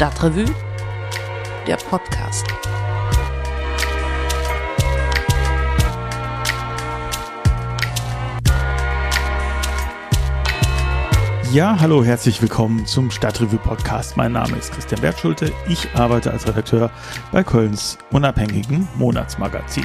Stadtrevue, der Podcast. Ja, hallo, herzlich willkommen zum Stadtrevue Podcast. Mein Name ist Christian Bertschulte. Ich arbeite als Redakteur bei Kölns unabhängigen Monatsmagazin.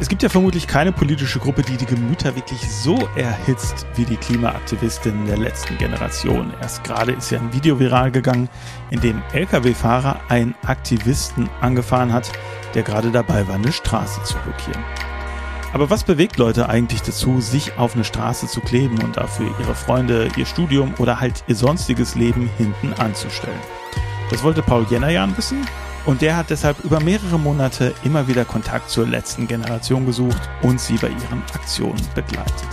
Es gibt ja vermutlich keine politische Gruppe, die die Gemüter wirklich so erhitzt wie die Klimaaktivistinnen der letzten Generation. Erst gerade ist ja ein Video viral gegangen, in dem Lkw-Fahrer einen Aktivisten angefahren hat, der gerade dabei war, eine Straße zu blockieren. Aber was bewegt Leute eigentlich dazu, sich auf eine Straße zu kleben und dafür ihre Freunde, ihr Studium oder halt ihr sonstiges Leben hinten anzustellen? Das wollte Paul Jennerjan wissen und der hat deshalb über mehrere Monate immer wieder Kontakt zur letzten Generation gesucht und sie bei ihren Aktionen begleitet.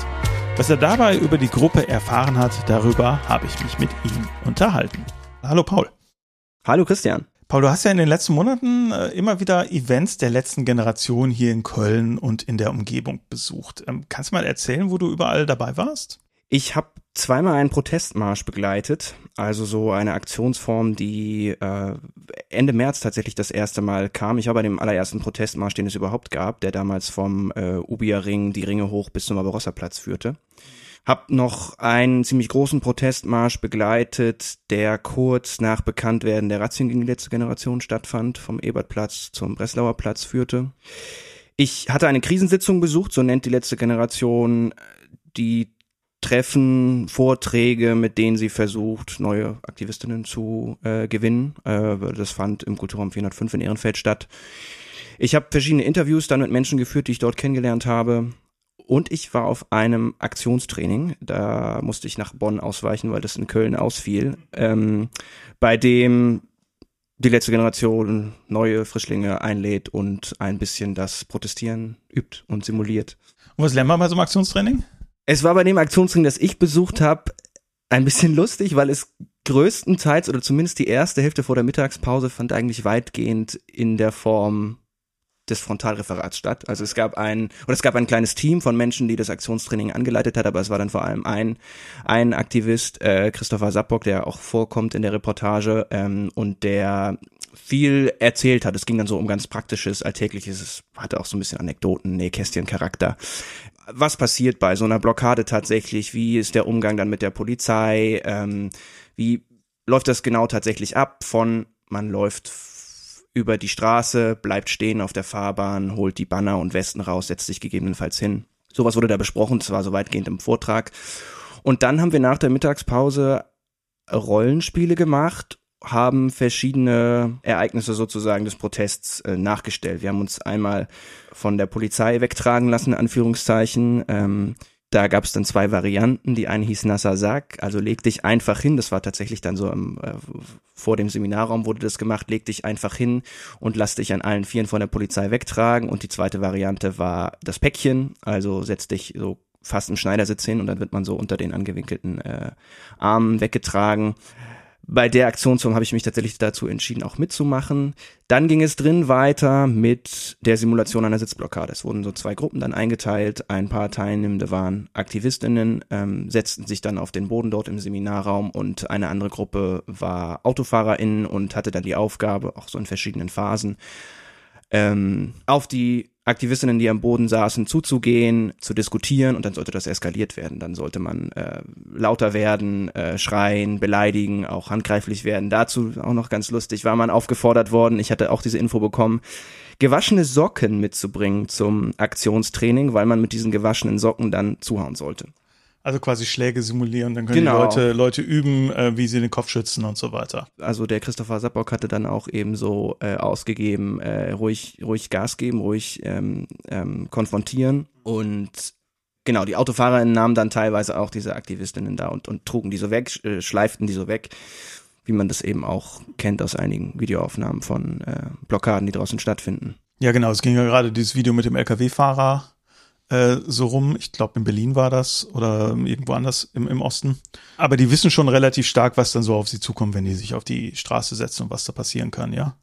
Was er dabei über die Gruppe erfahren hat, darüber habe ich mich mit ihm unterhalten. Hallo Paul. Hallo Christian. Paul, du hast ja in den letzten Monaten äh, immer wieder Events der letzten Generation hier in Köln und in der Umgebung besucht. Ähm, kannst du mal erzählen, wo du überall dabei warst? Ich habe zweimal einen Protestmarsch begleitet, also so eine Aktionsform, die äh, Ende März tatsächlich das erste Mal kam. Ich war bei dem allerersten Protestmarsch, den es überhaupt gab, der damals vom äh, Ubia Ring die Ringe hoch bis zum Barbarossa Platz führte. Hab noch einen ziemlich großen Protestmarsch begleitet, der kurz nach Bekanntwerden der Razzien gegen die letzte Generation stattfand, vom Ebertplatz zum Breslauer Platz führte. Ich hatte eine Krisensitzung besucht, so nennt die letzte Generation die Treffen, Vorträge, mit denen sie versucht, neue Aktivistinnen zu äh, gewinnen. Äh, das fand im Kulturraum 405 in Ehrenfeld statt. Ich habe verschiedene Interviews dann mit Menschen geführt, die ich dort kennengelernt habe. Und ich war auf einem Aktionstraining, da musste ich nach Bonn ausweichen, weil das in Köln ausfiel, ähm, bei dem die letzte Generation neue Frischlinge einlädt und ein bisschen das Protestieren übt und simuliert. Und was lernt man bei so einem Aktionstraining? Es war bei dem Aktionsring, das ich besucht habe, ein bisschen lustig, weil es größtenteils oder zumindest die erste Hälfte vor der Mittagspause fand eigentlich weitgehend in der Form des Frontalreferats statt. Also es gab ein oder es gab ein kleines Team von Menschen, die das Aktionstraining angeleitet hat, aber es war dann vor allem ein ein Aktivist, äh, Christopher Sappock, der auch vorkommt in der Reportage ähm, und der viel erzählt hat. Es ging dann so um ganz praktisches, alltägliches, es hatte auch so ein bisschen Anekdoten, Nähkästchen-Charakter was passiert bei so einer Blockade tatsächlich? Wie ist der Umgang dann mit der Polizei? Ähm, wie läuft das genau tatsächlich ab? Von man läuft über die Straße, bleibt stehen auf der Fahrbahn, holt die Banner und Westen raus, setzt sich gegebenenfalls hin. Sowas wurde da besprochen, das war so weitgehend im Vortrag. Und dann haben wir nach der Mittagspause Rollenspiele gemacht haben verschiedene Ereignisse sozusagen des Protests äh, nachgestellt. Wir haben uns einmal von der Polizei wegtragen lassen, in Anführungszeichen. Ähm, da gab es dann zwei Varianten. Die eine hieß Nasser Sack, also leg dich einfach hin. Das war tatsächlich dann so im, äh, vor dem Seminarraum wurde das gemacht. Leg dich einfach hin und lass dich an allen Vieren von der Polizei wegtragen. Und die zweite Variante war das Päckchen, also setz dich so fast im Schneidersitz hin und dann wird man so unter den angewinkelten äh, Armen weggetragen bei der Aktionsform habe ich mich tatsächlich dazu entschieden, auch mitzumachen. Dann ging es drin weiter mit der Simulation einer Sitzblockade. Es wurden so zwei Gruppen dann eingeteilt. Ein paar Teilnehmende waren Aktivistinnen, ähm, setzten sich dann auf den Boden dort im Seminarraum und eine andere Gruppe war AutofahrerInnen und hatte dann die Aufgabe, auch so in verschiedenen Phasen, ähm, auf die Aktivistinnen, die am Boden saßen, zuzugehen, zu diskutieren und dann sollte das eskaliert werden. Dann sollte man äh, lauter werden, äh, schreien, beleidigen, auch handgreiflich werden. Dazu auch noch ganz lustig, war man aufgefordert worden, ich hatte auch diese Info bekommen, gewaschene Socken mitzubringen zum Aktionstraining, weil man mit diesen gewaschenen Socken dann zuhauen sollte. Also quasi Schläge simulieren, dann können genau. die Leute, Leute üben, äh, wie sie den Kopf schützen und so weiter. Also der Christopher Sappock hatte dann auch eben so äh, ausgegeben, äh, ruhig, ruhig Gas geben, ruhig ähm, ähm, konfrontieren und genau, die AutofahrerInnen nahmen dann teilweise auch diese Aktivistinnen da und, und trugen die so weg, äh, schleiften die so weg, wie man das eben auch kennt aus einigen Videoaufnahmen von äh, Blockaden, die draußen stattfinden. Ja, genau, es ging ja gerade dieses Video mit dem LKW-Fahrer äh, so rum. Ich glaube, in Berlin war das oder irgendwo anders im, im Osten. Aber die wissen schon relativ stark, was dann so auf sie zukommt, wenn die sich auf die Straße setzen und was da passieren kann, ja?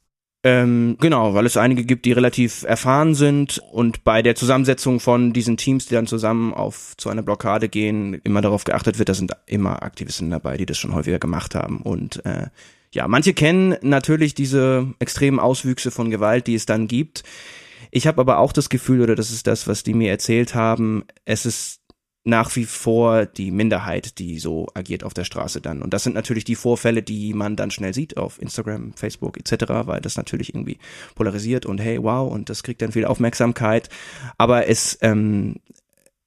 Ähm, genau, weil es einige gibt, die relativ erfahren sind und bei der Zusammensetzung von diesen Teams, die dann zusammen auf zu einer Blockade gehen, immer darauf geachtet wird, da sind immer Aktivisten dabei, die das schon häufiger gemacht haben und äh, ja, manche kennen natürlich diese extremen Auswüchse von Gewalt, die es dann gibt. Ich habe aber auch das Gefühl, oder das ist das, was die mir erzählt haben, es ist nach wie vor die Minderheit, die so agiert auf der Straße dann. Und das sind natürlich die Vorfälle, die man dann schnell sieht auf Instagram, Facebook etc., weil das natürlich irgendwie polarisiert und hey, wow, und das kriegt dann viel Aufmerksamkeit. Aber es, ähm,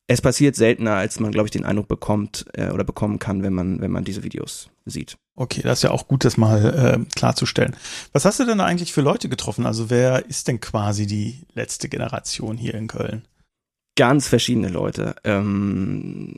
es passiert seltener, als man, glaube ich, den Eindruck bekommt äh, oder bekommen kann, wenn man, wenn man diese Videos sieht. Okay, das ist ja auch gut, das mal äh, klarzustellen. Was hast du denn eigentlich für Leute getroffen? Also wer ist denn quasi die letzte Generation hier in Köln? ganz verschiedene Leute. Ähm,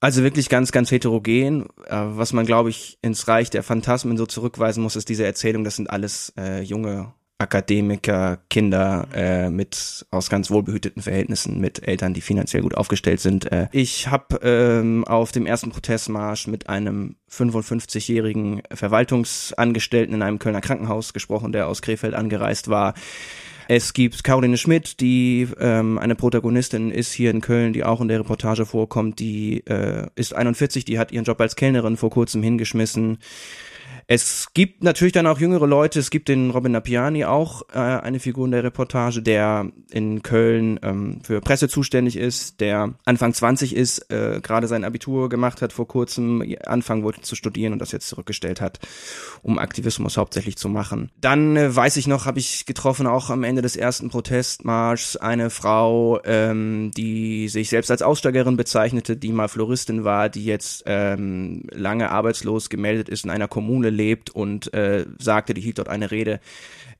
also wirklich ganz, ganz heterogen. Äh, was man, glaube ich, ins Reich der Phantasmen so zurückweisen muss, ist diese Erzählung, das sind alles äh, junge Akademiker, Kinder äh, mit aus ganz wohlbehüteten Verhältnissen, mit Eltern, die finanziell gut aufgestellt sind. Äh, ich habe ähm, auf dem ersten Protestmarsch mit einem 55-jährigen Verwaltungsangestellten in einem Kölner Krankenhaus gesprochen, der aus Krefeld angereist war. Es gibt Caroline Schmidt, die ähm, eine Protagonistin ist hier in Köln, die auch in der Reportage vorkommt. Die äh, ist 41, die hat ihren Job als Kellnerin vor kurzem hingeschmissen. Es gibt natürlich dann auch jüngere Leute. Es gibt den Robin Napiani auch, äh, eine Figur in der Reportage, der in Köln ähm, für Presse zuständig ist, der Anfang 20 ist, äh, gerade sein Abitur gemacht hat vor kurzem, anfangen wollte zu studieren und das jetzt zurückgestellt hat, um Aktivismus hauptsächlich zu machen. Dann äh, weiß ich noch, habe ich getroffen, auch am Ende des ersten Protestmarschs, eine Frau, ähm, die sich selbst als Aussteigerin bezeichnete, die mal Floristin war, die jetzt ähm, lange arbeitslos gemeldet ist in einer Kommune lebt und äh, sagte, die hielt dort eine Rede.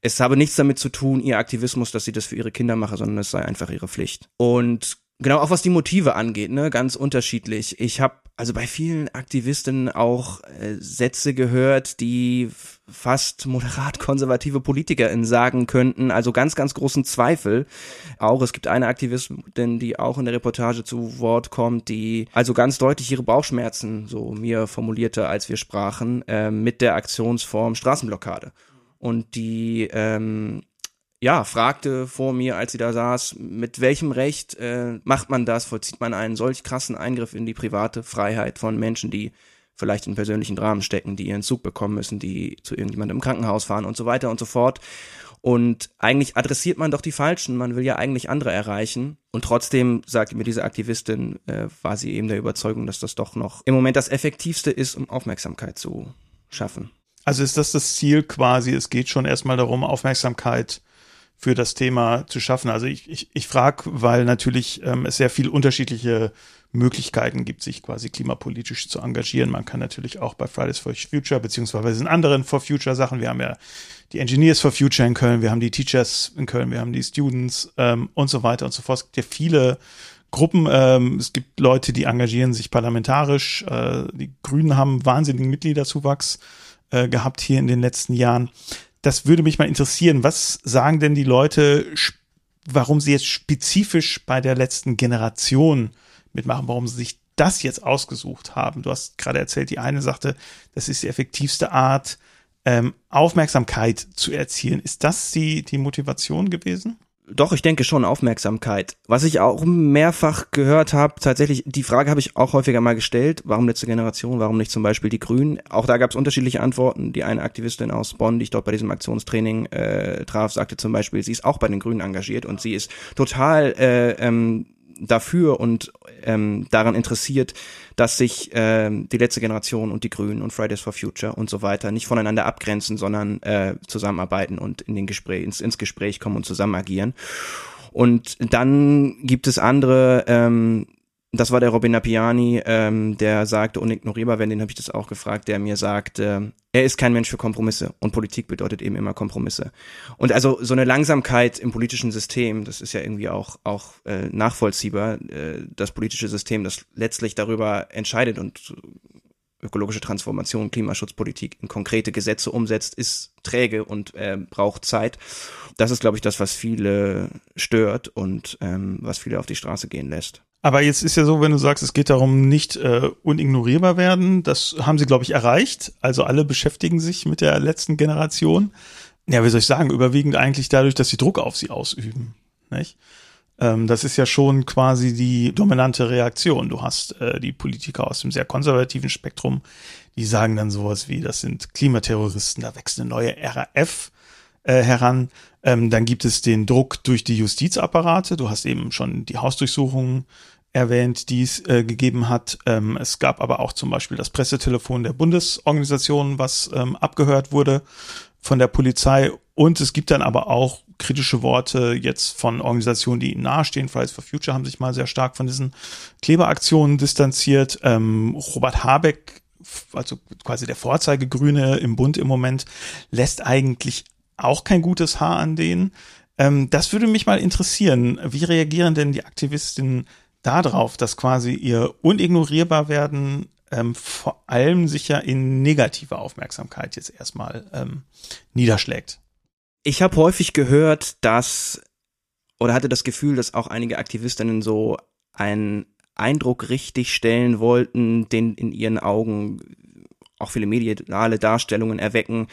Es habe nichts damit zu tun, ihr Aktivismus, dass sie das für ihre Kinder mache, sondern es sei einfach ihre Pflicht. Und genau auch was die Motive angeht, ne, ganz unterschiedlich. Ich habe also bei vielen Aktivisten auch äh, Sätze gehört, die fast moderat konservative PolitikerInnen sagen könnten, also ganz, ganz großen Zweifel. Auch es gibt eine Aktivistin, die auch in der Reportage zu Wort kommt, die also ganz deutlich ihre Bauchschmerzen, so mir formulierte, als wir sprachen, äh, mit der Aktionsform Straßenblockade. Und die ähm, ja, fragte vor mir, als sie da saß, mit welchem Recht äh, macht man das, vollzieht man einen solch krassen Eingriff in die private Freiheit von Menschen, die vielleicht in persönlichen Dramen stecken, die ihren Zug bekommen müssen, die zu irgendjemandem im Krankenhaus fahren und so weiter und so fort. Und eigentlich adressiert man doch die Falschen, man will ja eigentlich andere erreichen. Und trotzdem, sagte mir diese Aktivistin, äh, war sie eben der Überzeugung, dass das doch noch im Moment das Effektivste ist, um Aufmerksamkeit zu schaffen. Also ist das das Ziel quasi, es geht schon erstmal darum, Aufmerksamkeit für das Thema zu schaffen. Also ich, ich, ich frage, weil natürlich ähm, es sehr viel unterschiedliche Möglichkeiten gibt, sich quasi klimapolitisch zu engagieren. Man kann natürlich auch bei Fridays for Future beziehungsweise in anderen For Future Sachen. Wir haben ja die Engineers for Future in Köln, wir haben die Teachers in Köln, wir haben die Students ähm, und so weiter und so fort. Es gibt ja viele Gruppen. Ähm, es gibt Leute, die engagieren sich parlamentarisch. Äh, die Grünen haben wahnsinnigen Mitgliederzuwachs äh, gehabt hier in den letzten Jahren das würde mich mal interessieren. Was sagen denn die Leute, warum sie jetzt spezifisch bei der letzten Generation mitmachen, warum sie sich das jetzt ausgesucht haben? Du hast gerade erzählt, die eine sagte, das ist die effektivste Art, ähm, Aufmerksamkeit zu erzielen. Ist das die, die Motivation gewesen? Doch, ich denke schon Aufmerksamkeit. Was ich auch mehrfach gehört habe, tatsächlich, die Frage habe ich auch häufiger mal gestellt, warum letzte Generation, warum nicht zum Beispiel die Grünen? Auch da gab es unterschiedliche Antworten. Die eine Aktivistin aus Bonn, die ich dort bei diesem Aktionstraining äh, traf, sagte zum Beispiel, sie ist auch bei den Grünen engagiert und sie ist total äh, ähm, dafür und ähm, daran interessiert, dass sich ähm, die letzte Generation und die Grünen und Fridays for Future und so weiter nicht voneinander abgrenzen, sondern äh, zusammenarbeiten und in den Gespräch, ins, ins Gespräch kommen und zusammen agieren. Und dann gibt es andere ähm, das war der Robin Napiani, ähm, der sagte, unignorierbar werden, den habe ich das auch gefragt, der mir sagt, äh, er ist kein Mensch für Kompromisse und Politik bedeutet eben immer Kompromisse. Und also so eine Langsamkeit im politischen System, das ist ja irgendwie auch, auch äh, nachvollziehbar, äh, das politische System, das letztlich darüber entscheidet und ökologische Transformation, Klimaschutzpolitik in konkrete Gesetze umsetzt, ist träge und äh, braucht Zeit. Das ist, glaube ich, das, was viele stört und ähm, was viele auf die Straße gehen lässt. Aber jetzt ist ja so, wenn du sagst, es geht darum, nicht äh, unignorierbar werden, das haben sie, glaube ich, erreicht. Also alle beschäftigen sich mit der letzten Generation. Ja, wie soll ich sagen, überwiegend eigentlich dadurch, dass sie Druck auf sie ausüben. Nicht? Ähm, das ist ja schon quasi die dominante Reaktion. Du hast äh, die Politiker aus dem sehr konservativen Spektrum, die sagen dann sowas wie, das sind Klimaterroristen, da wächst eine neue RAF äh, heran. Ähm, dann gibt es den Druck durch die Justizapparate. Du hast eben schon die Hausdurchsuchungen erwähnt, die es äh, gegeben hat. Ähm, es gab aber auch zum Beispiel das Pressetelefon der Bundesorganisation, was ähm, abgehört wurde von der Polizei. Und es gibt dann aber auch kritische Worte jetzt von Organisationen, die ihnen nahestehen. Fridays for Future haben sich mal sehr stark von diesen Kleberaktionen distanziert. Ähm, Robert Habeck, also quasi der Vorzeigegrüne im Bund im Moment, lässt eigentlich auch kein gutes Haar an denen. Ähm, das würde mich mal interessieren. Wie reagieren denn die Aktivistinnen darauf, dass quasi ihr unignorierbar werden ähm, vor allem sicher in negative Aufmerksamkeit jetzt erstmal ähm, niederschlägt? Ich habe häufig gehört, dass oder hatte das Gefühl, dass auch einige Aktivistinnen so einen Eindruck richtig stellen wollten, den in ihren Augen auch viele mediale Darstellungen erwecken,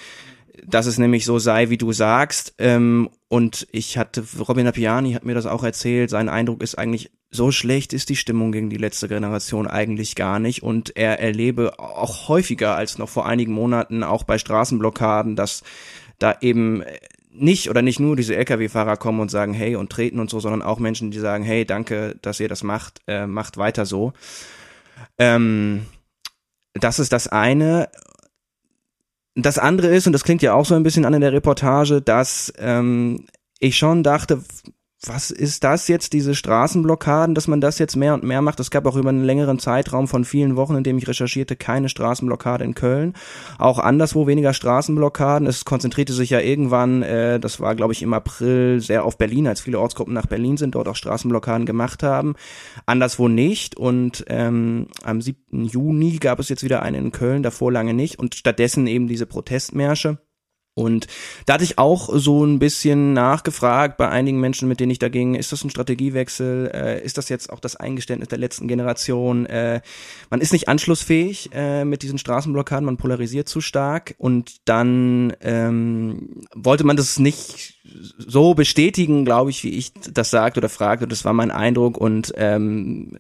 dass es nämlich so sei, wie du sagst. Ähm, und ich hatte, Robin Appiani hat mir das auch erzählt, sein Eindruck ist eigentlich, so schlecht ist die Stimmung gegen die letzte Generation eigentlich gar nicht. Und er erlebe auch häufiger als noch vor einigen Monaten, auch bei Straßenblockaden, dass da eben nicht oder nicht nur diese Lkw-Fahrer kommen und sagen, hey und treten und so, sondern auch Menschen, die sagen, hey, danke, dass ihr das macht, äh, macht weiter so. Ähm, das ist das eine das andere ist, und das klingt ja auch so ein bisschen an in der Reportage, dass ähm, ich schon dachte, was ist das jetzt, diese Straßenblockaden, dass man das jetzt mehr und mehr macht? Es gab auch über einen längeren Zeitraum von vielen Wochen, in dem ich recherchierte, keine Straßenblockade in Köln. Auch anderswo weniger Straßenblockaden. Es konzentrierte sich ja irgendwann, äh, das war glaube ich im April, sehr auf Berlin, als viele Ortsgruppen nach Berlin sind, dort auch Straßenblockaden gemacht haben. Anderswo nicht. Und ähm, am 7. Juni gab es jetzt wieder eine in Köln, davor lange nicht. Und stattdessen eben diese Protestmärsche. Und da hatte ich auch so ein bisschen nachgefragt bei einigen Menschen, mit denen ich da ging, ist das ein Strategiewechsel? Äh, ist das jetzt auch das Eingeständnis der letzten Generation? Äh, man ist nicht anschlussfähig äh, mit diesen Straßenblockaden, man polarisiert zu stark und dann ähm, wollte man das nicht so bestätigen, glaube ich, wie ich das sagte oder fragte. Das war mein Eindruck und ähm,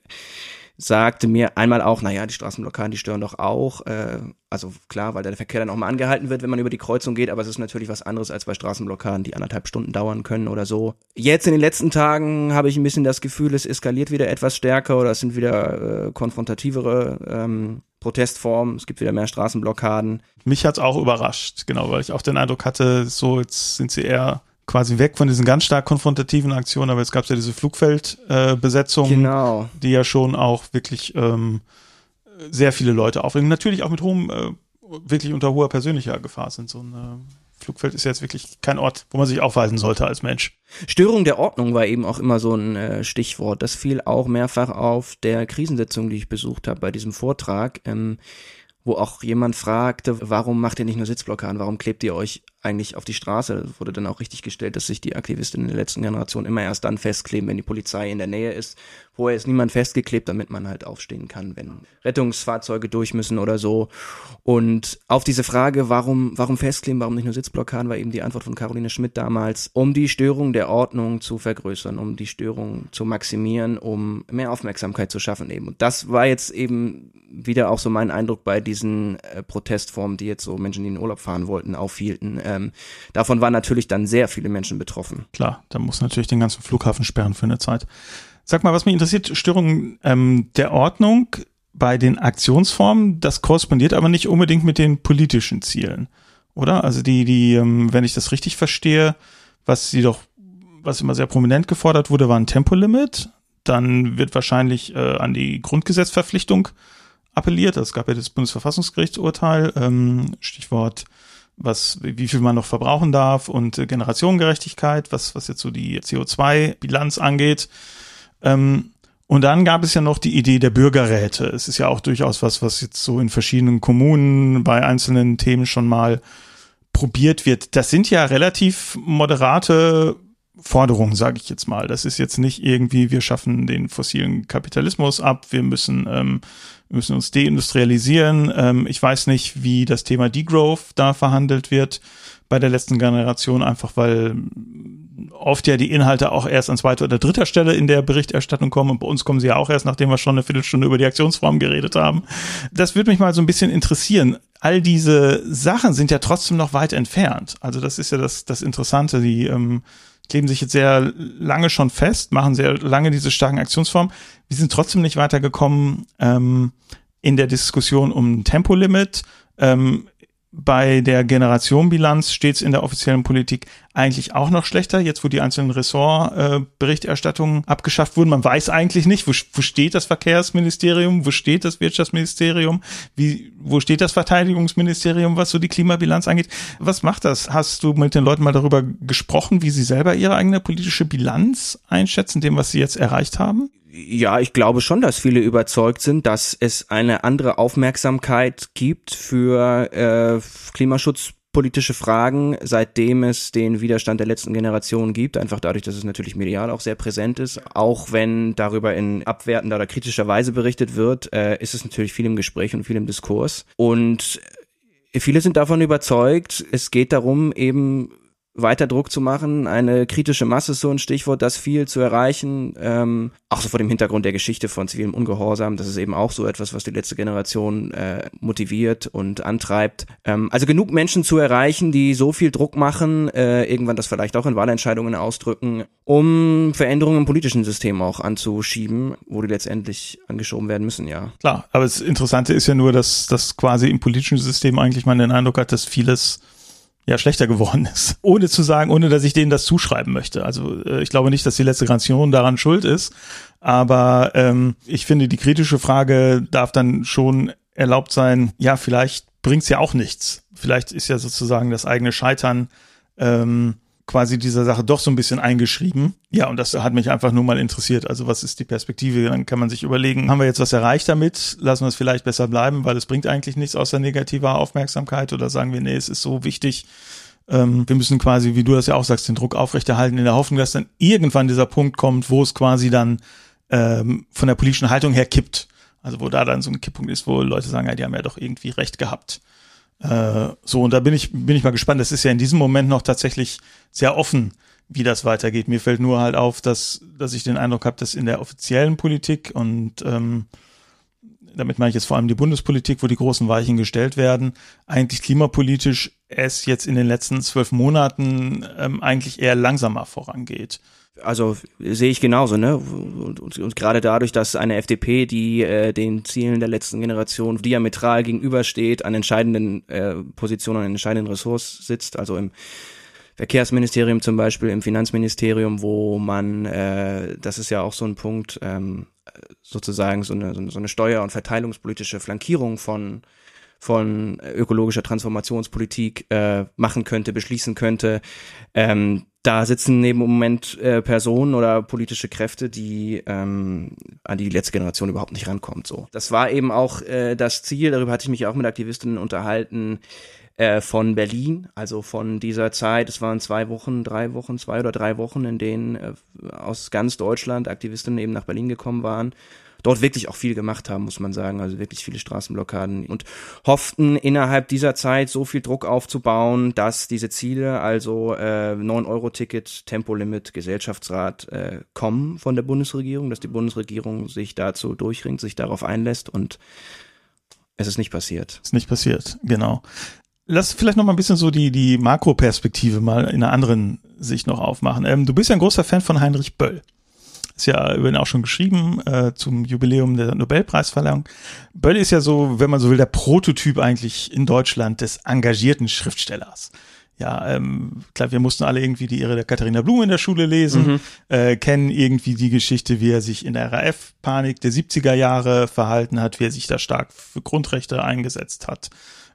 sagte mir einmal auch, naja, die Straßenblockaden, die stören doch auch. Äh, also klar, weil der Verkehr dann auch mal angehalten wird, wenn man über die Kreuzung geht, aber es ist natürlich was anderes als bei Straßenblockaden, die anderthalb Stunden dauern können oder so. Jetzt in den letzten Tagen habe ich ein bisschen das Gefühl, es eskaliert wieder etwas stärker oder es sind wieder äh, konfrontativere ähm, Protestformen, es gibt wieder mehr Straßenblockaden. Mich hat's auch überrascht, genau, weil ich auch den Eindruck hatte, so jetzt sind sie eher quasi weg von diesen ganz stark konfrontativen Aktionen, aber jetzt gab es ja diese Flugfeldbesetzung, äh, genau. die ja schon auch wirklich ähm, sehr viele Leute aufregen. Natürlich auch mit hohem, äh, wirklich unter hoher persönlicher Gefahr sind. So ein äh, Flugfeld ist jetzt wirklich kein Ort, wo man sich aufhalten sollte als Mensch. Störung der Ordnung war eben auch immer so ein äh, Stichwort. Das fiel auch mehrfach auf der Krisensitzung, die ich besucht habe bei diesem Vortrag. Ähm, wo auch jemand fragte, warum macht ihr nicht nur Sitzblockaden, warum klebt ihr euch eigentlich auf die Straße? Es wurde dann auch richtig gestellt, dass sich die Aktivistinnen in der letzten Generation immer erst dann festkleben, wenn die Polizei in der Nähe ist. Vorher ist niemand festgeklebt, damit man halt aufstehen kann, wenn Rettungsfahrzeuge durch müssen oder so. Und auf diese Frage, warum, warum festkleben, warum nicht nur Sitzblockaden, war eben die Antwort von Caroline Schmidt damals, um die Störung der Ordnung zu vergrößern, um die Störung zu maximieren, um mehr Aufmerksamkeit zu schaffen eben. Und das war jetzt eben wieder auch so mein Eindruck bei diesen äh, Protestformen, die jetzt so Menschen, die in den Urlaub fahren wollten, aufhielten. Ähm, davon waren natürlich dann sehr viele Menschen betroffen. Klar, da muss natürlich den ganzen Flughafen sperren für eine Zeit. Sag mal, was mich interessiert, Störungen ähm, der Ordnung bei den Aktionsformen, das korrespondiert aber nicht unbedingt mit den politischen Zielen, oder? Also die, die, ähm, wenn ich das richtig verstehe, was sie doch, was immer sehr prominent gefordert wurde, war ein Tempolimit. Dann wird wahrscheinlich äh, an die Grundgesetzverpflichtung appelliert. Es gab ja das Bundesverfassungsgerichtsurteil, ähm, Stichwort, was, wie viel man noch verbrauchen darf und äh, Generationengerechtigkeit, was, was jetzt so die CO2-Bilanz angeht. Ähm, und dann gab es ja noch die Idee der Bürgerräte. Es ist ja auch durchaus was, was jetzt so in verschiedenen Kommunen bei einzelnen Themen schon mal probiert wird. Das sind ja relativ moderate Forderungen, sage ich jetzt mal. Das ist jetzt nicht irgendwie, wir schaffen den fossilen Kapitalismus ab, wir müssen, ähm, wir müssen uns deindustrialisieren. Ähm, ich weiß nicht, wie das Thema Degrowth da verhandelt wird bei der letzten Generation, einfach weil oft ja die Inhalte auch erst an zweiter oder dritter Stelle in der Berichterstattung kommen und bei uns kommen sie ja auch erst, nachdem wir schon eine Viertelstunde über die Aktionsform geredet haben. Das würde mich mal so ein bisschen interessieren. All diese Sachen sind ja trotzdem noch weit entfernt. Also das ist ja das, das Interessante. Die ähm, kleben sich jetzt sehr lange schon fest, machen sehr lange diese starken Aktionsformen. Wir sind trotzdem nicht weitergekommen ähm, in der Diskussion um Tempolimit. Ähm, bei der Generationenbilanz steht es in der offiziellen Politik eigentlich auch noch schlechter, jetzt wo die einzelnen Ressortberichterstattungen äh, abgeschafft wurden. Man weiß eigentlich nicht, wo, wo steht das Verkehrsministerium, wo steht das Wirtschaftsministerium, wie, wo steht das Verteidigungsministerium, was so die Klimabilanz angeht. Was macht das? Hast du mit den Leuten mal darüber gesprochen, wie sie selber ihre eigene politische Bilanz einschätzen, dem, was sie jetzt erreicht haben? Ja, ich glaube schon, dass viele überzeugt sind, dass es eine andere Aufmerksamkeit gibt für äh, klimaschutzpolitische Fragen, seitdem es den Widerstand der letzten Generation gibt. Einfach dadurch, dass es natürlich medial auch sehr präsent ist. Auch wenn darüber in abwertender oder kritischer Weise berichtet wird, äh, ist es natürlich viel im Gespräch und viel im Diskurs. Und viele sind davon überzeugt, es geht darum, eben weiter Druck zu machen. Eine kritische Masse ist so ein Stichwort, das viel zu erreichen. Ähm, auch so vor dem Hintergrund der Geschichte von zivilem Ungehorsam. Das ist eben auch so etwas, was die letzte Generation äh, motiviert und antreibt. Ähm, also genug Menschen zu erreichen, die so viel Druck machen, äh, irgendwann das vielleicht auch in Wahlentscheidungen ausdrücken, um Veränderungen im politischen System auch anzuschieben, wo die letztendlich angeschoben werden müssen, ja. Klar, aber das Interessante ist ja nur, dass das quasi im politischen System eigentlich man den Eindruck hat, dass vieles ja schlechter geworden ist. Ohne zu sagen, ohne dass ich denen das zuschreiben möchte. Also äh, ich glaube nicht, dass die letzte Generation daran schuld ist, aber ähm, ich finde, die kritische Frage darf dann schon erlaubt sein, ja, vielleicht bringt's ja auch nichts. Vielleicht ist ja sozusagen das eigene Scheitern ähm, quasi dieser Sache doch so ein bisschen eingeschrieben. Ja, und das hat mich einfach nur mal interessiert. Also was ist die Perspektive? Dann kann man sich überlegen, haben wir jetzt was erreicht damit? Lassen wir es vielleicht besser bleiben, weil es bringt eigentlich nichts außer negativer Aufmerksamkeit oder sagen wir, nee, es ist so wichtig. Ähm, wir müssen quasi, wie du das ja auch sagst, den Druck aufrechterhalten in der Hoffnung, dass dann irgendwann dieser Punkt kommt, wo es quasi dann ähm, von der politischen Haltung her kippt. Also wo da dann so ein Kipppunkt ist, wo Leute sagen, ja, die haben ja doch irgendwie recht gehabt. Äh, so, und da bin ich, bin ich mal gespannt. Das ist ja in diesem Moment noch tatsächlich sehr offen, wie das weitergeht. Mir fällt nur halt auf, dass, dass ich den Eindruck habe, dass in der offiziellen Politik und ähm, damit meine ich jetzt vor allem die Bundespolitik, wo die großen Weichen gestellt werden, eigentlich klimapolitisch es jetzt in den letzten zwölf Monaten ähm, eigentlich eher langsamer vorangeht. Also sehe ich genauso, ne? Und, und, und gerade dadurch, dass eine FDP, die äh, den Zielen der letzten Generation diametral gegenübersteht, an entscheidenden äh, Positionen, an entscheidenden Ressorts sitzt, also im Verkehrsministerium zum Beispiel, im Finanzministerium, wo man, äh, das ist ja auch so ein Punkt, ähm, sozusagen so eine, so eine steuer- und verteilungspolitische Flankierung von von ökologischer Transformationspolitik äh, machen könnte, beschließen könnte. Ähm, da sitzen neben im Moment äh, Personen oder politische Kräfte, die ähm, an die letzte Generation überhaupt nicht rankommt. So, das war eben auch äh, das Ziel. Darüber hatte ich mich auch mit Aktivistinnen unterhalten äh, von Berlin, also von dieser Zeit. Es waren zwei Wochen, drei Wochen, zwei oder drei Wochen, in denen äh, aus ganz Deutschland Aktivistinnen eben nach Berlin gekommen waren dort wirklich auch viel gemacht haben, muss man sagen. Also wirklich viele Straßenblockaden und hofften innerhalb dieser Zeit so viel Druck aufzubauen, dass diese Ziele, also äh, 9-Euro-Ticket, Tempolimit, Gesellschaftsrat, äh, kommen von der Bundesregierung, dass die Bundesregierung sich dazu durchringt, sich darauf einlässt und es ist nicht passiert. Ist nicht passiert, genau. Lass vielleicht noch mal ein bisschen so die, die Makroperspektive mal in einer anderen Sicht noch aufmachen. Ähm, du bist ja ein großer Fan von Heinrich Böll. Ist ja über ihn auch schon geschrieben äh, zum Jubiläum der Nobelpreisverleihung. Böll ist ja so, wenn man so will, der Prototyp eigentlich in Deutschland des engagierten Schriftstellers. Ja, ähm, klar, wir mussten alle irgendwie die Ehre der Katharina Blum in der Schule lesen, mhm. äh, kennen irgendwie die Geschichte, wie er sich in der RAF-Panik der 70er Jahre verhalten hat, wie er sich da stark für Grundrechte eingesetzt hat.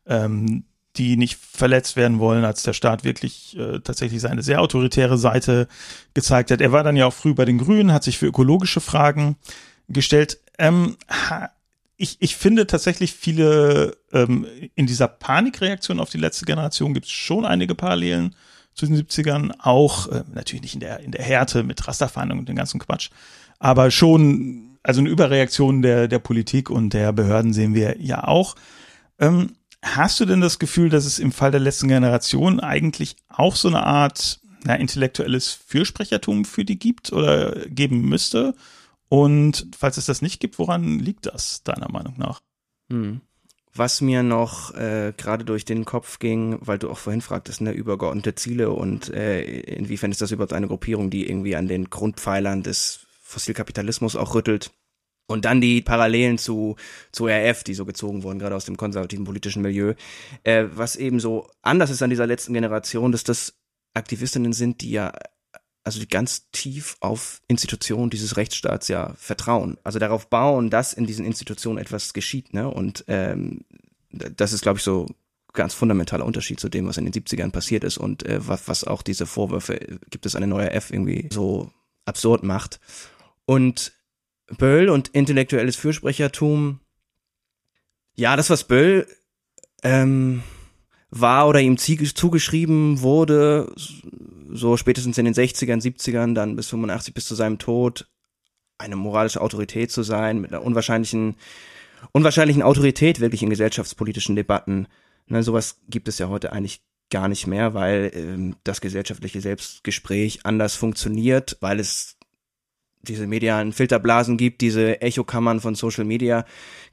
Ähm, die nicht verletzt werden wollen, als der Staat wirklich äh, tatsächlich seine sehr autoritäre Seite gezeigt hat. Er war dann ja auch früh bei den Grünen, hat sich für ökologische Fragen gestellt. Ähm, ich, ich finde tatsächlich viele ähm, in dieser Panikreaktion auf die letzte Generation gibt es schon einige Parallelen zu den 70ern, auch äh, natürlich nicht in der, in der Härte mit Rasterfahndung und dem ganzen Quatsch, aber schon, also eine Überreaktion der, der Politik und der Behörden sehen wir ja auch. Ähm, Hast du denn das Gefühl, dass es im Fall der letzten Generation eigentlich auch so eine Art, na, intellektuelles Fürsprechertum für die gibt oder geben müsste? Und falls es das nicht gibt, woran liegt das deiner Meinung nach? Hm. Was mir noch äh, gerade durch den Kopf ging, weil du auch vorhin fragtest, ne, übergeordnete Ziele und äh, inwiefern ist das überhaupt eine Gruppierung, die irgendwie an den Grundpfeilern des Fossilkapitalismus auch rüttelt. Und dann die Parallelen zu, zu RF, die so gezogen wurden, gerade aus dem konservativen politischen Milieu. Äh, was eben so anders ist an dieser letzten Generation, dass das Aktivistinnen sind, die ja also die ganz tief auf Institutionen dieses Rechtsstaats ja vertrauen. Also darauf bauen, dass in diesen Institutionen etwas geschieht. Ne? Und ähm, das ist, glaube ich, so ganz fundamentaler Unterschied zu dem, was in den 70ern passiert ist und äh, was, was auch diese Vorwürfe, gibt es eine neue F irgendwie so absurd macht. Und Böll und intellektuelles Fürsprechertum, ja, das, was Böll ähm, war oder ihm zugeschrieben wurde, so spätestens in den 60ern, 70ern, dann bis 85, bis zu seinem Tod, eine moralische Autorität zu sein, mit einer unwahrscheinlichen, unwahrscheinlichen Autorität wirklich in gesellschaftspolitischen Debatten. Ne, sowas gibt es ja heute eigentlich gar nicht mehr, weil ähm, das gesellschaftliche Selbstgespräch anders funktioniert, weil es diese medialen Filterblasen gibt, diese Echokammern von Social Media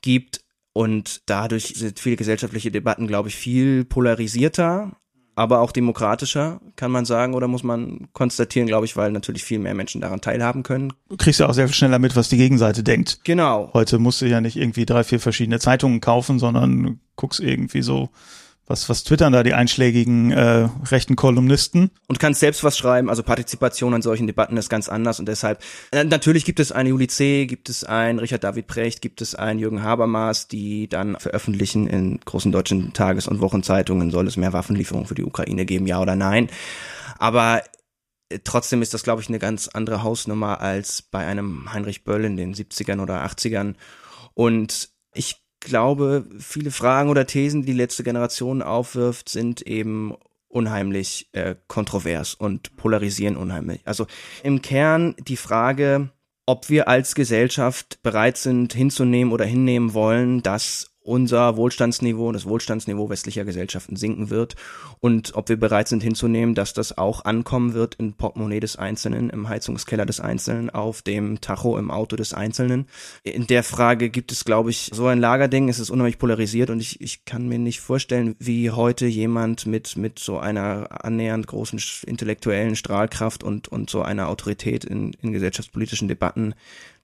gibt und dadurch sind viele gesellschaftliche Debatten, glaube ich, viel polarisierter, aber auch demokratischer, kann man sagen, oder muss man konstatieren, glaube ich, weil natürlich viel mehr Menschen daran teilhaben können. Du kriegst ja auch sehr viel schneller mit, was die Gegenseite denkt. Genau. Heute musst du ja nicht irgendwie drei, vier verschiedene Zeitungen kaufen, sondern guckst irgendwie so was, was twittern da die einschlägigen äh, rechten Kolumnisten? Und kannst selbst was schreiben, also Partizipation an solchen Debatten ist ganz anders und deshalb, äh, natürlich gibt es einen Juli C., gibt es einen Richard David Precht, gibt es einen Jürgen Habermas, die dann veröffentlichen in großen deutschen Tages- und Wochenzeitungen, soll es mehr Waffenlieferungen für die Ukraine geben, ja oder nein. Aber äh, trotzdem ist das, glaube ich, eine ganz andere Hausnummer als bei einem Heinrich Böll in den 70ern oder 80ern. Und ich glaube, viele Fragen oder Thesen, die die letzte Generation aufwirft, sind eben unheimlich äh, kontrovers und polarisieren unheimlich. Also im Kern die Frage, ob wir als Gesellschaft bereit sind hinzunehmen oder hinnehmen wollen, dass unser Wohlstandsniveau, das Wohlstandsniveau westlicher Gesellschaften sinken wird und ob wir bereit sind hinzunehmen, dass das auch ankommen wird im Portemonnaie des Einzelnen, im Heizungskeller des Einzelnen, auf dem Tacho im Auto des Einzelnen. In der Frage gibt es, glaube ich, so ein Lagerding, es ist unheimlich polarisiert und ich, ich kann mir nicht vorstellen, wie heute jemand mit, mit so einer annähernd großen intellektuellen Strahlkraft und, und so einer Autorität in, in gesellschaftspolitischen Debatten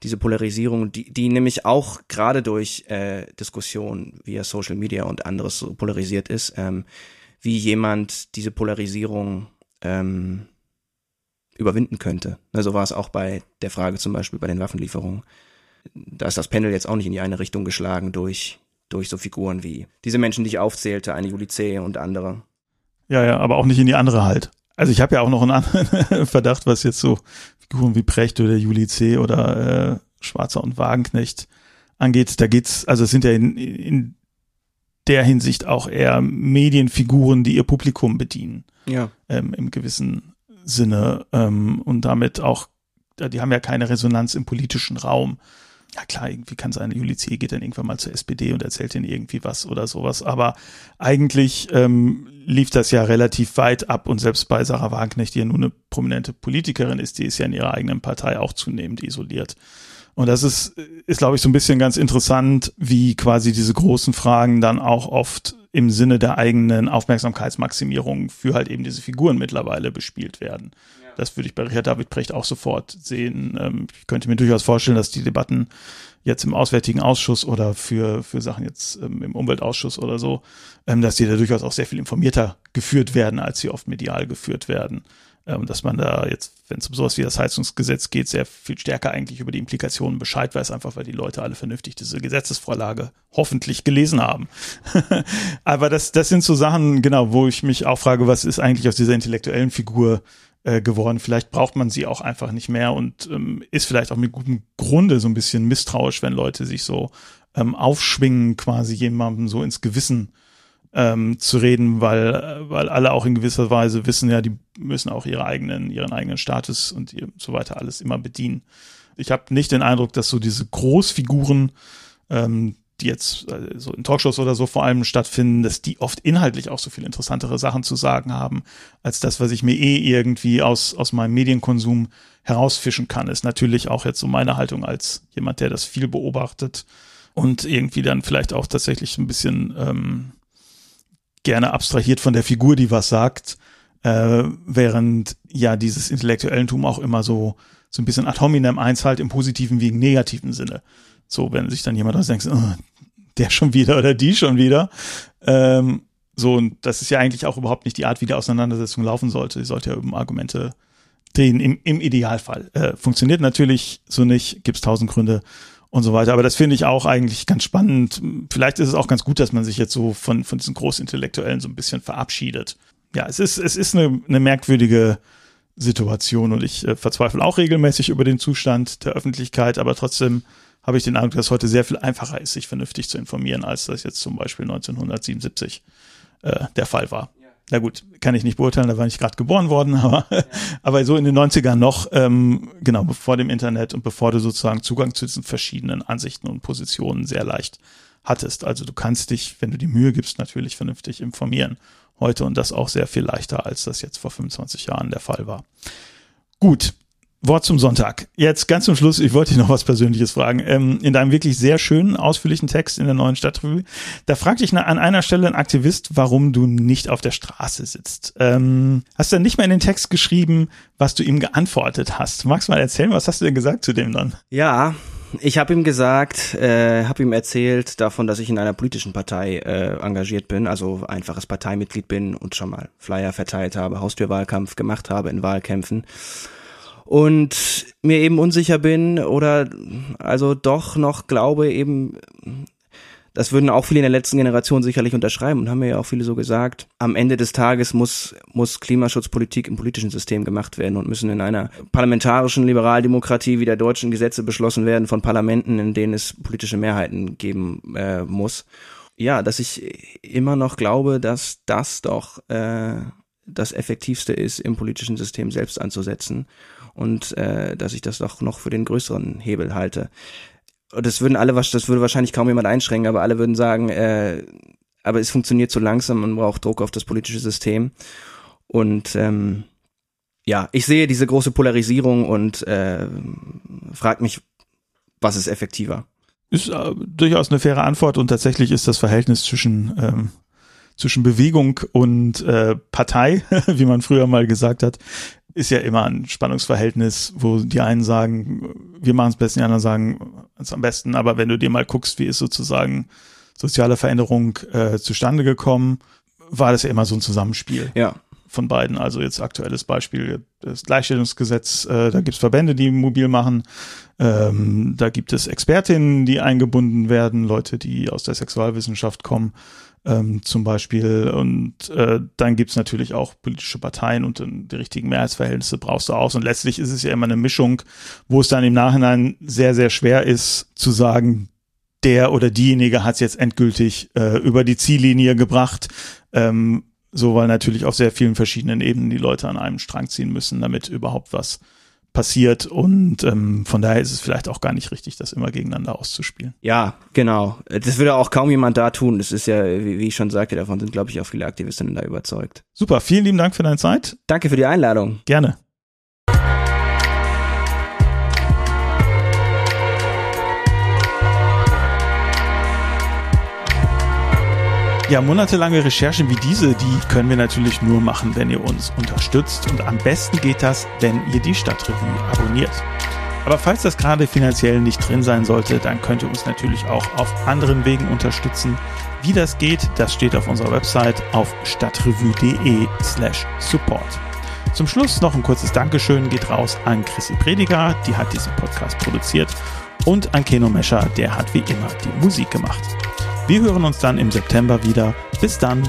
diese Polarisierung, die, die nämlich auch gerade durch äh, Diskussionen via Social Media und anderes so polarisiert ist, ähm, wie jemand diese Polarisierung ähm, überwinden könnte. Ne, so war es auch bei der Frage zum Beispiel bei den Waffenlieferungen. Da ist das Pendel jetzt auch nicht in die eine Richtung geschlagen durch, durch so Figuren wie diese Menschen, die ich aufzählte, eine Juli C. und andere. Ja, ja, aber auch nicht in die andere halt. Also ich habe ja auch noch einen anderen Verdacht, was jetzt so Figuren wie Precht oder Juli C. oder äh, Schwarzer und Wagenknecht angeht. Da geht's, also es sind ja in, in der Hinsicht auch eher Medienfiguren, die ihr Publikum bedienen. Ja. Ähm, Im gewissen Sinne. Ähm, und damit auch, die haben ja keine Resonanz im politischen Raum. Ja klar, irgendwie kann sein, Juli C. geht dann irgendwann mal zur SPD und erzählt ihnen irgendwie was oder sowas. Aber eigentlich ähm, lief das ja relativ weit ab und selbst bei Sarah Wagenknecht, die ja nur eine prominente Politikerin ist, die ist ja in ihrer eigenen Partei auch zunehmend isoliert. Und das ist, ist glaube ich, so ein bisschen ganz interessant, wie quasi diese großen Fragen dann auch oft im Sinne der eigenen Aufmerksamkeitsmaximierung für halt eben diese Figuren mittlerweile bespielt werden. Ja. Das würde ich bei Richard David Precht auch sofort sehen. Ähm, ich könnte mir durchaus vorstellen, dass die Debatten jetzt im Auswärtigen Ausschuss oder für, für Sachen jetzt ähm, im Umweltausschuss oder so, ähm, dass die da durchaus auch sehr viel informierter geführt werden, als sie oft medial geführt werden ähm, dass man da jetzt, wenn es um sowas wie das Heizungsgesetz geht, sehr viel stärker eigentlich über die Implikationen Bescheid weiß, einfach weil die Leute alle vernünftig diese Gesetzesvorlage hoffentlich gelesen haben. Aber das, das sind so Sachen, genau, wo ich mich auch frage, was ist eigentlich aus dieser intellektuellen Figur äh, geworden? Vielleicht braucht man sie auch einfach nicht mehr und ähm, ist vielleicht auch mit gutem Grunde so ein bisschen misstrauisch, wenn Leute sich so ähm, aufschwingen, quasi jemandem so ins Gewissen ähm, zu reden, weil, weil alle auch in gewisser Weise wissen, ja, die müssen auch ihre eigenen, ihren eigenen Status und so weiter alles immer bedienen. Ich habe nicht den Eindruck, dass so diese Großfiguren, ähm, die jetzt äh, so in Talkshows oder so vor allem stattfinden, dass die oft inhaltlich auch so viel interessantere Sachen zu sagen haben, als das, was ich mir eh irgendwie aus, aus meinem Medienkonsum herausfischen kann. Ist natürlich auch jetzt so meine Haltung als jemand, der das viel beobachtet und irgendwie dann vielleicht auch tatsächlich ein bisschen ähm, gerne abstrahiert von der Figur, die was sagt, äh, während ja dieses Intellektuellentum auch immer so so ein bisschen ad hominem eins halt im positiven wie im negativen Sinne. So, wenn sich dann jemand aus denkt, oh, der schon wieder oder die schon wieder. Ähm, so, und das ist ja eigentlich auch überhaupt nicht die Art, wie die Auseinandersetzung laufen sollte. Sie sollte ja um Argumente drehen, im, im Idealfall. Äh, funktioniert natürlich so nicht, gibt's tausend Gründe und so weiter. Aber das finde ich auch eigentlich ganz spannend. Vielleicht ist es auch ganz gut, dass man sich jetzt so von, von diesen Großintellektuellen so ein bisschen verabschiedet. Ja, es ist, es ist eine, eine merkwürdige Situation und ich äh, verzweifle auch regelmäßig über den Zustand der Öffentlichkeit, aber trotzdem habe ich den Eindruck, dass heute sehr viel einfacher ist, sich vernünftig zu informieren, als das jetzt zum Beispiel 1977 äh, der Fall war. Na gut, kann ich nicht beurteilen, da war ich gerade geboren worden, aber, aber so in den 90ern noch, ähm, genau, bevor dem Internet und bevor du sozusagen Zugang zu diesen verschiedenen Ansichten und Positionen sehr leicht hattest. Also du kannst dich, wenn du die Mühe gibst, natürlich vernünftig informieren heute und das auch sehr viel leichter, als das jetzt vor 25 Jahren der Fall war. Gut, Wort zum Sonntag. Jetzt ganz zum Schluss, ich wollte dich noch was Persönliches fragen. Ähm, in deinem wirklich sehr schönen, ausführlichen Text in der neuen Stadtrevue, da fragt dich an einer Stelle ein Aktivist, warum du nicht auf der Straße sitzt. Ähm, hast du dann nicht mehr in den Text geschrieben, was du ihm geantwortet hast? Magst du mal erzählen, was hast du denn gesagt zu dem dann? Ja, ich habe ihm gesagt, äh, habe ihm erzählt davon, dass ich in einer politischen Partei äh, engagiert bin, also einfaches Parteimitglied bin und schon mal Flyer verteilt habe, Haustürwahlkampf gemacht habe in Wahlkämpfen und mir eben unsicher bin oder also doch noch glaube eben das würden auch viele in der letzten Generation sicherlich unterschreiben und haben mir ja auch viele so gesagt. Am Ende des Tages muss, muss Klimaschutzpolitik im politischen System gemacht werden und müssen in einer parlamentarischen Liberaldemokratie wie der deutschen Gesetze beschlossen werden von Parlamenten, in denen es politische Mehrheiten geben äh, muss. Ja, dass ich immer noch glaube, dass das doch äh, das Effektivste ist, im politischen System selbst anzusetzen und äh, dass ich das doch noch für den größeren Hebel halte das würden alle, das würde wahrscheinlich kaum jemand einschränken, aber alle würden sagen, äh, aber es funktioniert zu langsam, man braucht Druck auf das politische System. Und ähm, ja, ich sehe diese große Polarisierung und äh, frage mich, was ist effektiver? Ist äh, durchaus eine faire Antwort und tatsächlich ist das Verhältnis zwischen ähm, zwischen Bewegung und äh, Partei, wie man früher mal gesagt hat, ist ja immer ein Spannungsverhältnis, wo die einen sagen, wir machen es besten, die anderen sagen es am besten. Aber wenn du dir mal guckst, wie ist sozusagen soziale Veränderung äh, zustande gekommen, war das ja immer so ein Zusammenspiel. Ja. Von beiden. Also jetzt aktuelles Beispiel, das Gleichstellungsgesetz, äh, da gibt es Verbände, die mobil machen, ähm, da gibt es Expertinnen, die eingebunden werden, Leute, die aus der Sexualwissenschaft kommen ähm, zum Beispiel. Und äh, dann gibt's natürlich auch politische Parteien und ähm, die richtigen Mehrheitsverhältnisse brauchst du auch. Und letztlich ist es ja immer eine Mischung, wo es dann im Nachhinein sehr, sehr schwer ist zu sagen, der oder diejenige hat es jetzt endgültig äh, über die Ziellinie gebracht. Ähm, so weil natürlich auf sehr vielen verschiedenen Ebenen die Leute an einem Strang ziehen müssen, damit überhaupt was passiert und ähm, von daher ist es vielleicht auch gar nicht richtig, das immer gegeneinander auszuspielen. Ja, genau. Das würde auch kaum jemand da tun. Das ist ja, wie, ich schon sagte, davon sind, glaube ich, auch viele Aktivistinnen da überzeugt. Super, vielen lieben Dank für deine Zeit. Danke für die Einladung. Gerne. Ja, monatelange Recherchen wie diese, die können wir natürlich nur machen, wenn ihr uns unterstützt. Und am besten geht das, wenn ihr die Stadtrevue abonniert. Aber falls das gerade finanziell nicht drin sein sollte, dann könnt ihr uns natürlich auch auf anderen Wegen unterstützen. Wie das geht, das steht auf unserer Website auf stadtrevue.de slash support. Zum Schluss noch ein kurzes Dankeschön geht raus an Chrissy Prediger, die hat diesen Podcast produziert, und an Keno Mescher, der hat wie immer die Musik gemacht. Wir hören uns dann im September wieder. Bis dann.